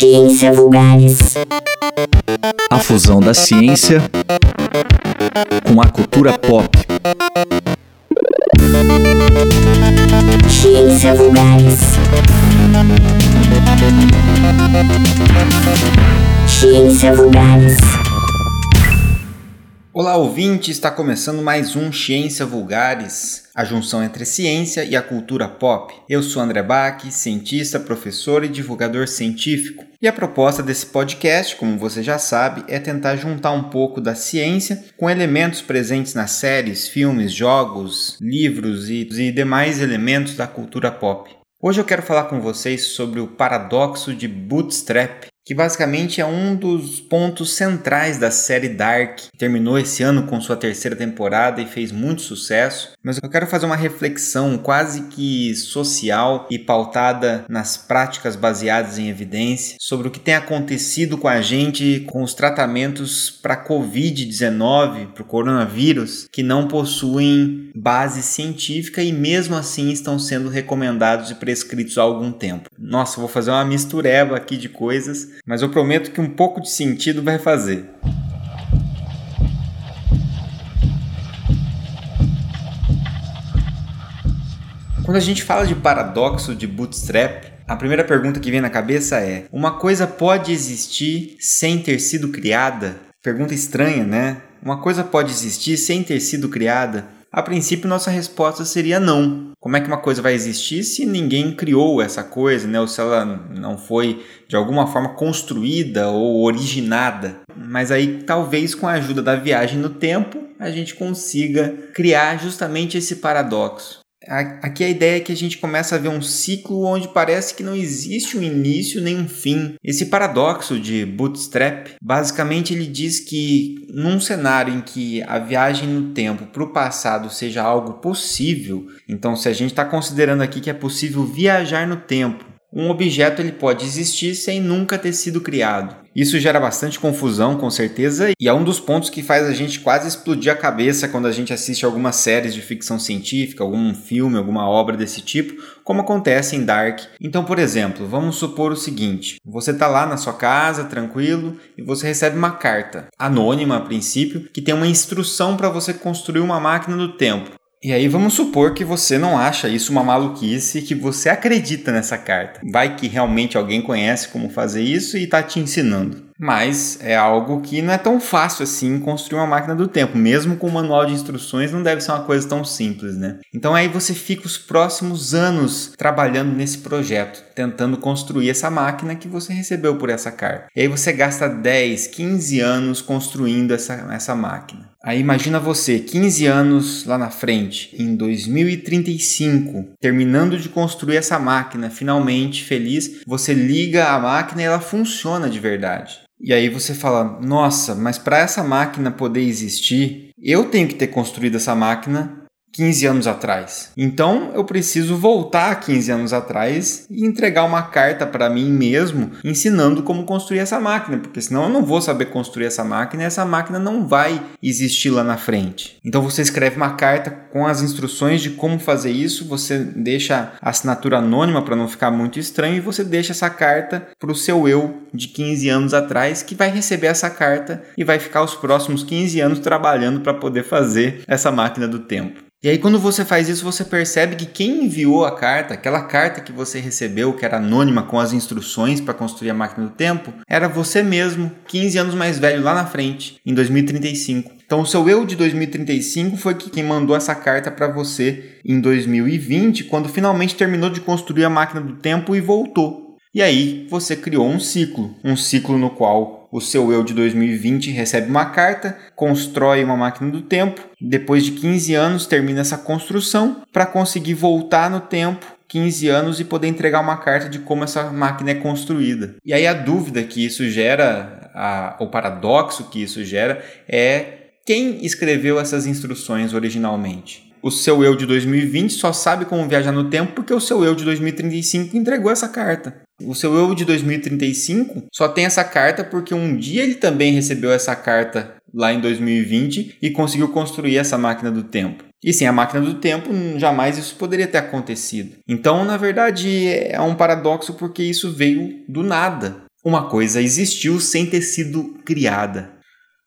Ciência Vulgares. A fusão da ciência com a cultura pop. Ciência Vulgares. Ciência Vulgares. Olá, ouvinte! Está começando mais um Ciência Vulgares, a junção entre a ciência e a cultura pop. Eu sou André Bach, cientista, professor e divulgador científico. E a proposta desse podcast, como você já sabe, é tentar juntar um pouco da ciência com elementos presentes nas séries, filmes, jogos, livros e, e demais elementos da cultura pop. Hoje eu quero falar com vocês sobre o paradoxo de Bootstrap, que basicamente é um dos pontos centrais da série Dark. Terminou esse ano com sua terceira temporada e fez muito sucesso. Mas eu quero fazer uma reflexão quase que social e pautada nas práticas baseadas em evidência sobre o que tem acontecido com a gente com os tratamentos para Covid-19, para o coronavírus, que não possuem base científica e mesmo assim estão sendo recomendados e prescritos há algum tempo. Nossa, vou fazer uma mistureba aqui de coisas mas eu prometo que um pouco de sentido vai fazer. Quando a gente fala de paradoxo de bootstrap, a primeira pergunta que vem na cabeça é: uma coisa pode existir sem ter sido criada? Pergunta estranha, né? Uma coisa pode existir sem ter sido criada? A princípio, nossa resposta seria não. Como é que uma coisa vai existir se ninguém criou essa coisa, né? ou se ela não foi de alguma forma construída ou originada? Mas aí, talvez com a ajuda da viagem no tempo, a gente consiga criar justamente esse paradoxo. Aqui a ideia é que a gente começa a ver um ciclo onde parece que não existe um início nem um fim. Esse paradoxo de Bootstrap, basicamente ele diz que num cenário em que a viagem no tempo para o passado seja algo possível, então se a gente está considerando aqui que é possível viajar no tempo, um objeto ele pode existir sem nunca ter sido criado. Isso gera bastante confusão, com certeza, e é um dos pontos que faz a gente quase explodir a cabeça quando a gente assiste algumas séries de ficção científica, algum filme, alguma obra desse tipo, como acontece em Dark. Então, por exemplo, vamos supor o seguinte: você está lá na sua casa, tranquilo, e você recebe uma carta, anônima a princípio, que tem uma instrução para você construir uma máquina do tempo. E aí vamos supor que você não acha isso uma maluquice, que você acredita nessa carta. Vai que realmente alguém conhece como fazer isso e está te ensinando. Mas é algo que não é tão fácil assim construir uma máquina do tempo. Mesmo com o manual de instruções, não deve ser uma coisa tão simples, né? Então aí você fica os próximos anos trabalhando nesse projeto, tentando construir essa máquina que você recebeu por essa carta. E aí você gasta 10, 15 anos construindo essa, essa máquina. Aí imagina você, 15 anos lá na frente, em 2035, terminando de construir essa máquina, finalmente feliz, você liga a máquina e ela funciona de verdade. E aí você fala: "Nossa, mas para essa máquina poder existir, eu tenho que ter construído essa máquina 15 anos atrás. Então eu preciso voltar 15 anos atrás e entregar uma carta para mim mesmo ensinando como construir essa máquina, porque senão eu não vou saber construir essa máquina e essa máquina não vai existir lá na frente. Então você escreve uma carta com as instruções de como fazer isso, você deixa a assinatura anônima para não ficar muito estranho e você deixa essa carta para o seu eu de 15 anos atrás que vai receber essa carta e vai ficar os próximos 15 anos trabalhando para poder fazer essa máquina do tempo. E aí, quando você faz isso, você percebe que quem enviou a carta, aquela carta que você recebeu, que era anônima com as instruções para construir a máquina do tempo, era você mesmo, 15 anos mais velho lá na frente, em 2035. Então, o seu eu de 2035 foi quem mandou essa carta para você em 2020, quando finalmente terminou de construir a máquina do tempo e voltou. E aí, você criou um ciclo, um ciclo no qual o seu eu de 2020 recebe uma carta, constrói uma máquina do tempo, depois de 15 anos termina essa construção para conseguir voltar no tempo 15 anos e poder entregar uma carta de como essa máquina é construída. E aí a dúvida que isso gera, a, o paradoxo que isso gera é quem escreveu essas instruções originalmente o seu eu de 2020 só sabe como viajar no tempo porque o seu eu de 2035 entregou essa carta. O seu eu de 2035 só tem essa carta porque um dia ele também recebeu essa carta lá em 2020 e conseguiu construir essa máquina do tempo. E sem a máquina do tempo, jamais isso poderia ter acontecido. Então, na verdade, é um paradoxo porque isso veio do nada. uma coisa existiu sem ter sido criada.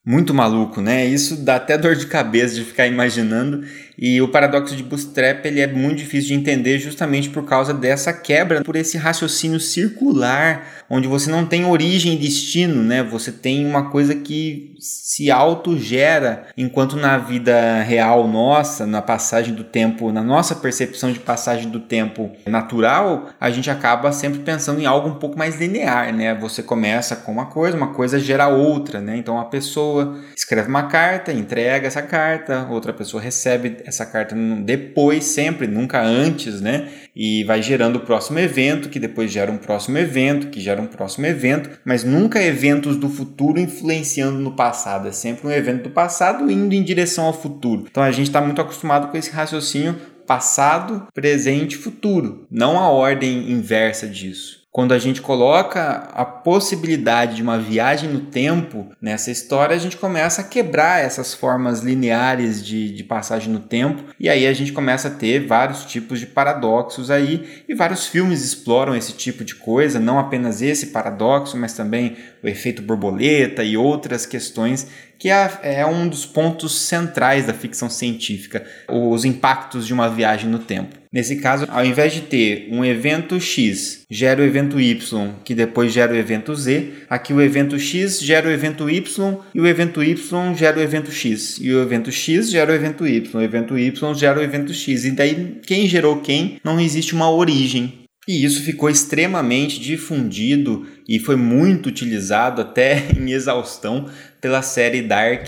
Muito maluco, né? Isso dá até dor de cabeça de ficar imaginando. E o paradoxo de Bootstrap ele é muito difícil de entender justamente por causa dessa quebra, por esse raciocínio circular, onde você não tem origem e destino, né? Você tem uma coisa que se autogera, enquanto na vida real nossa, na passagem do tempo, na nossa percepção de passagem do tempo natural, a gente acaba sempre pensando em algo um pouco mais linear, né? Você começa com uma coisa, uma coisa gera outra, né? Então a pessoa escreve uma carta, entrega essa carta, outra pessoa recebe essa carta depois, sempre, nunca antes, né? E vai gerando o próximo evento, que depois gera um próximo evento, que gera um próximo evento, mas nunca eventos do futuro influenciando no passado. É sempre um evento do passado indo em direção ao futuro. Então a gente está muito acostumado com esse raciocínio passado, presente, futuro, não a ordem inversa disso. Quando a gente coloca a possibilidade de uma viagem no tempo nessa história, a gente começa a quebrar essas formas lineares de, de passagem no tempo, e aí a gente começa a ter vários tipos de paradoxos aí, e vários filmes exploram esse tipo de coisa, não apenas esse paradoxo, mas também o efeito borboleta e outras questões que é, é, um dos pontos centrais da ficção científica, os impactos de uma viagem no tempo. Nesse caso, ao invés de ter um evento X gera o evento Y, que depois gera o evento Z, aqui o evento X gera o evento Y e o evento Y gera o evento X. E o evento X gera o evento Y, o evento Y gera o evento X. E daí, quem gerou quem, não existe uma origem e isso ficou extremamente difundido e foi muito utilizado até em exaustão pela série Dark.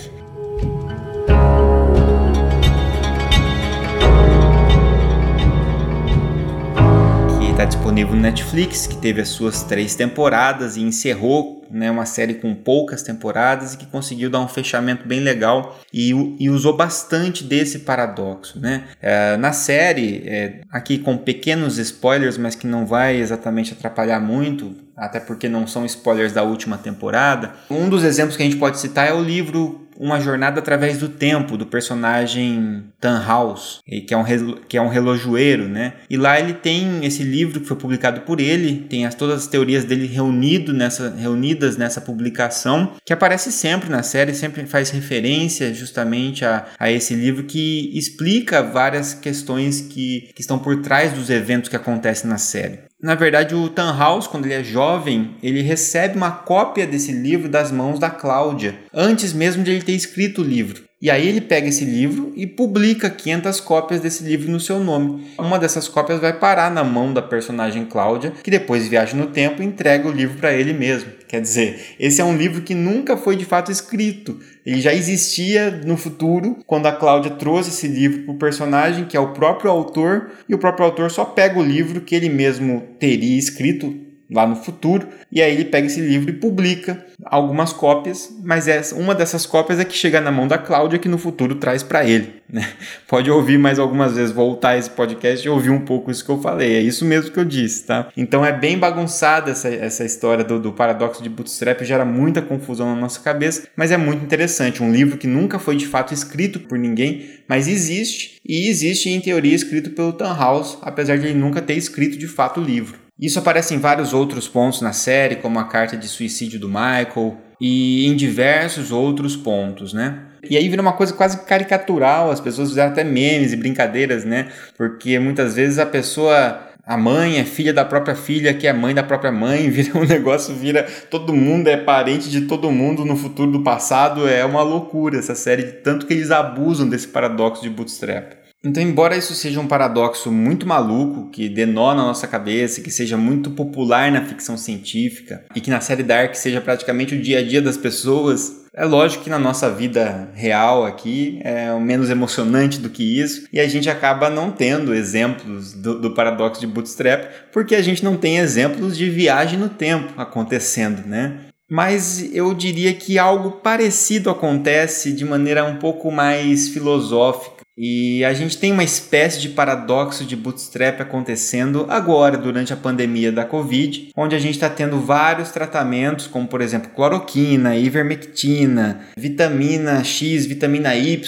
Que está disponível no Netflix, que teve as suas três temporadas e encerrou né, uma série com poucas temporadas e que conseguiu dar um fechamento bem legal e, e usou bastante desse paradoxo. Né? É, na série, é, aqui com pequenos spoilers, mas que não vai exatamente atrapalhar muito, até porque não são spoilers da última temporada. Um dos exemplos que a gente pode citar é o livro uma jornada através do tempo do personagem Tannhaus, que é um que é um relojoeiro, né? E lá ele tem esse livro que foi publicado por ele, tem as, todas as teorias dele reunido nessa, reunidas nessa publicação, que aparece sempre na série, sempre faz referência justamente a, a esse livro que explica várias questões que, que estão por trás dos eventos que acontecem na série. Na verdade, o Tannhaus, quando ele é jovem, ele recebe uma cópia desse livro das mãos da Cláudia, antes mesmo de ele ter escrito o livro. E aí ele pega esse livro e publica 500 cópias desse livro no seu nome. Uma dessas cópias vai parar na mão da personagem Cláudia, que depois viaja no tempo e entrega o livro para ele mesmo. Quer dizer, esse é um livro que nunca foi de fato escrito. Ele já existia no futuro, quando a Cláudia trouxe esse livro para o personagem, que é o próprio autor, e o próprio autor só pega o livro que ele mesmo teria escrito lá no futuro, e aí ele pega esse livro e publica algumas cópias, mas essa, uma dessas cópias é que chega na mão da Cláudia, que no futuro traz para ele. Né? Pode ouvir mais algumas vezes, voltar esse podcast e ouvir um pouco isso que eu falei, é isso mesmo que eu disse, tá? Então é bem bagunçada essa, essa história do, do paradoxo de Bootstrap, gera muita confusão na nossa cabeça, mas é muito interessante, um livro que nunca foi de fato escrito por ninguém, mas existe, e existe em teoria escrito pelo Tannhaus, apesar de ele nunca ter escrito de fato o livro. Isso aparece em vários outros pontos na série, como a carta de suicídio do Michael e em diversos outros pontos, né? E aí vira uma coisa quase caricatural, as pessoas fizeram até memes e brincadeiras, né? Porque muitas vezes a pessoa a mãe é filha da própria filha, que é mãe da própria mãe, vira um negócio, vira todo mundo é parente de todo mundo no futuro do passado, é uma loucura essa série, tanto que eles abusam desse paradoxo de bootstrap. Então, embora isso seja um paradoxo muito maluco, que denona a nossa cabeça, que seja muito popular na ficção científica e que na série Dark seja praticamente o dia a dia das pessoas, é lógico que na nossa vida real aqui é menos emocionante do que isso e a gente acaba não tendo exemplos do, do, paradoxo de Bootstrap porque a gente não tem exemplos de viagem no tempo acontecendo, né? Mas eu diria que algo parecido acontece de maneira um pouco mais filosófica E a gente tem uma espécie de paradoxo de bootstrap acontecendo agora, durante a pandemia da Covid, onde a gente está tendo vários tratamentos, como por exemplo cloroquina, ivermectina, vitamina X, vitamina Y,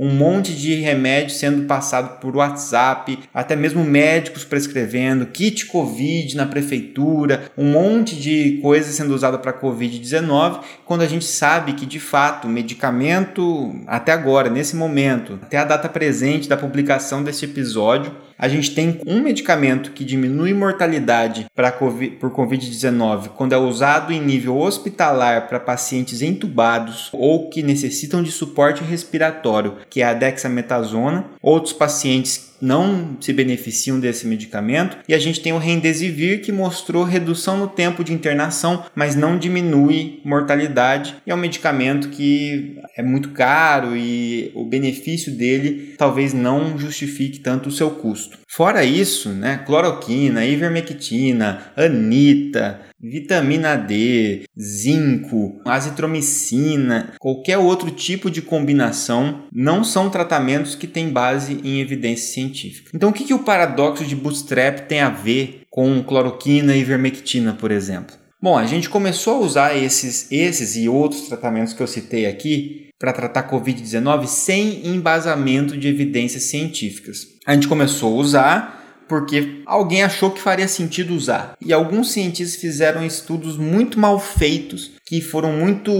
um monte de remédio sendo passado por WhatsApp, até mesmo médicos prescrevendo, kit Covid na prefeitura, um monte de coisa sendo usada para Covid-19, quando a gente sabe que de fato medicamento, até agora, nesse momento, até a data data presente da publicação deste episódio, a gente tem um medicamento que diminui mortalidade COVID, por Covid-19 quando é usado em nível hospitalar para pacientes entubados ou que necessitam de suporte respiratório, que é a dexametasona. Outros pacientes não se beneficiam desse medicamento. E a gente tem o Remdesivir que mostrou redução no tempo de internação, mas não diminui mortalidade. E é um medicamento que é muito caro e o benefício dele talvez não justifique tanto o seu custo. Fora isso, né, cloroquina, ivermectina, anita, vitamina D, zinco, azitromicina, qualquer outro tipo de combinação não são tratamentos que têm base em evidência científica. Então, o que, que o paradoxo de Bootstrap tem a ver com cloroquina e ivermectina, por exemplo? Bom, a gente começou a usar esses, esses e outros tratamentos que eu citei aqui para tratar Covid-19 sem embasamento de evidências científicas. A gente começou a usar porque alguém achou que faria sentido usar. E alguns cientistas fizeram estudos muito mal feitos, que foram muito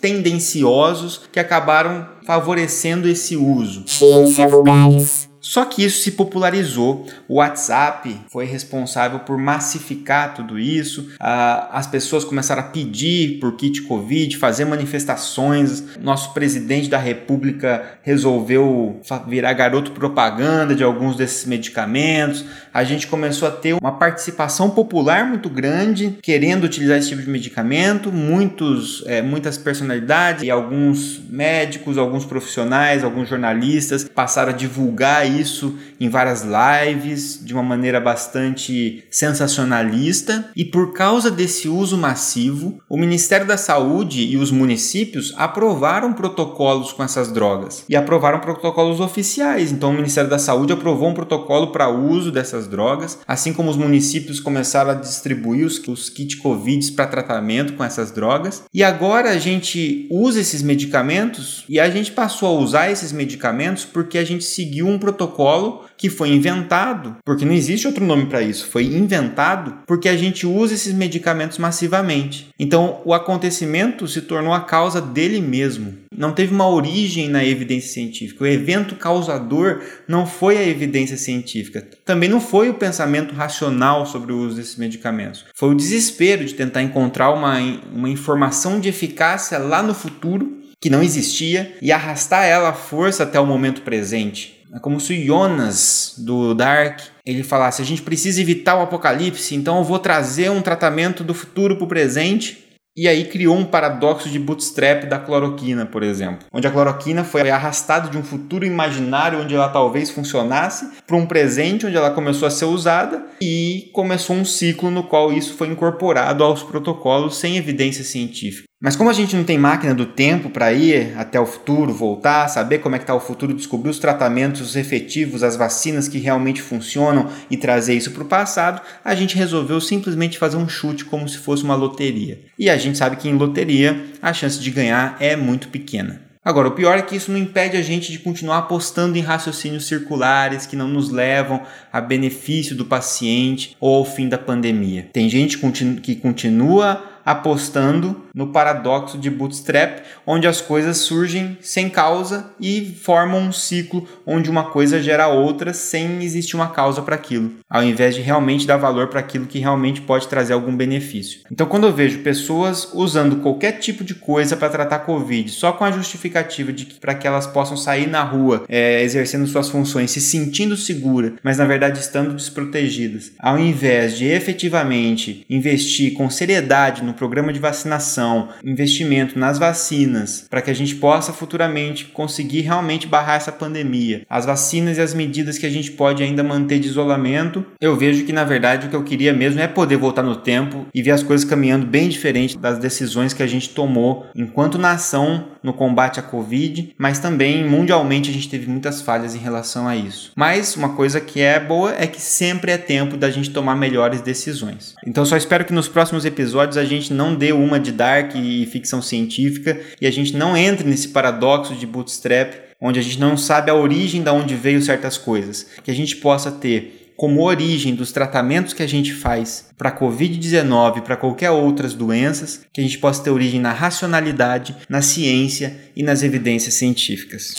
tendenciosos, que acabaram favorecendo esse uso. Ciência vulgares. Só que isso se popularizou. O WhatsApp foi responsável por massificar tudo isso. as pessoas começaram a pedir por kit Covid, fazer manifestações. Nosso presidente da República resolveu virar garoto propaganda de alguns desses medicamentos. A gente começou a ter uma participação popular muito grande, querendo utilizar esse tipo de medicamento. Muitos, é, muitas personalidades e alguns médicos, alguns profissionais, alguns jornalistas passaram a divulgar isso em várias lives de uma maneira bastante sensacionalista. E por causa desse uso massivo, o Ministério da Saúde e os municípios aprovaram protocolos com essas drogas e aprovaram protocolos oficiais. Então, o Ministério da Saúde aprovou um protocolo para uso dessas drogas, assim como os municípios começaram a distribuir os, os kits Covid para tratamento com essas drogas. E agora a gente usa esses medicamentos e a gente passou a usar esses medicamentos porque a gente seguiu um protocolo protocolo que foi inventado, porque não existe outro nome para isso, foi inventado porque a gente usa esses medicamentos massivamente. Então, o acontecimento se tornou a causa dele mesmo. Não teve uma origem na evidência científica. O evento causador não foi a evidência científica. Também não foi o pensamento racional sobre o uso desses medicamentos. Foi o desespero de tentar encontrar uma, uma informação de eficácia lá no futuro que não existia e arrastar ela à força até o momento presente. É como se o Jonas do Dark ele falasse: a gente precisa evitar o apocalipse, então eu vou trazer um tratamento do futuro para o presente. E aí criou um paradoxo de bootstrap da cloroquina, por exemplo, onde a cloroquina foi arrastada de um futuro imaginário onde ela talvez funcionasse para um presente onde ela começou a ser usada e começou um ciclo no qual isso foi incorporado aos protocolos sem evidência científica. Mas como a gente não tem máquina do tempo para ir até o futuro, voltar, saber como é que está o futuro, descobrir os tratamentos efetivos, as vacinas que realmente funcionam e trazer isso para o passado, a gente resolveu simplesmente fazer um chute como se fosse uma loteria. E a gente sabe que em loteria a chance de ganhar é muito pequena. Agora, o pior é que isso não impede a gente de continuar apostando em raciocínios circulares que não nos levam a benefício do paciente ou ao fim da pandemia. Tem gente que continua apostando no paradoxo de Bootstrap, onde as coisas surgem sem causa e formam um ciclo onde uma coisa gera outra sem existir uma causa para aquilo, ao invés de realmente dar valor para aquilo que realmente pode trazer algum benefício. Então, quando eu vejo pessoas usando qualquer tipo de coisa para tratar Covid só com a justificativa de que para que elas possam sair na rua é, exercendo suas funções, se sentindo segura, mas na verdade estando desprotegidas, ao invés de efetivamente investir com seriedade no programa de vacinação vacinação, investimento nas vacinas, para que a gente possa futuramente conseguir realmente barrar essa pandemia, as vacinas e as medidas que a gente pode ainda manter de isolamento, eu vejo que na verdade o que eu queria mesmo é poder voltar no tempo e ver as coisas caminhando bem diferente das decisões que a gente tomou enquanto nação no combate à Covid, mas também mundialmente a gente teve muitas falhas em relação a isso. Mas uma coisa que é boa é que sempre é tempo da gente tomar melhores decisões. Então só espero que nos próximos episódios a gente não dê uma de dark e ficção científica e a gente não entre nesse paradoxo de bootstrap onde a gente não sabe a origem da onde veio certas coisas, que a gente possa ter como origem dos tratamentos que a gente faz para a Covid-19 para qualquer outras doenças, que a gente possa ter origem na racionalidade, na ciência e nas evidências científicas.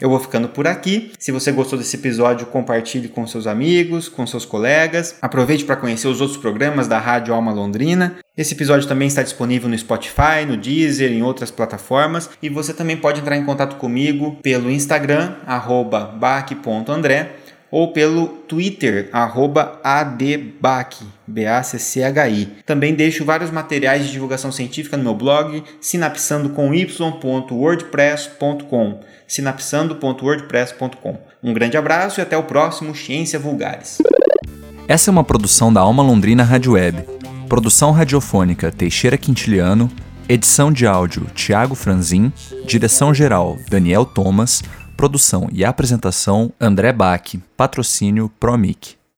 Eu vou ficando por aqui. Se você gostou desse episódio, compartilhe com seus amigos, com seus colegas. Aproveite para conhecer os outros programas da Rádio Alma Londrina. Esse episódio também está disponível no Spotify, no Deezer, em outras plataformas. E você também pode entrar em contato comigo pelo Instagram, bac.andré ou pelo Twitter, adbac, B-A-C-C-H-I. Também deixo vários materiais de divulgação científica no meu blog, sinapsando.wordpress.com sinapsando.wordpress.com Um grande abraço e até o próximo Ciência Vulgares. Essa é uma produção da Alma Londrina Rádio Web. Produção radiofônica Teixeira Quintiliano, edição de áudio Tiago Franzin, direção geral Daniel Thomas, Produção e apresentação André Bach. Patrocínio Promic.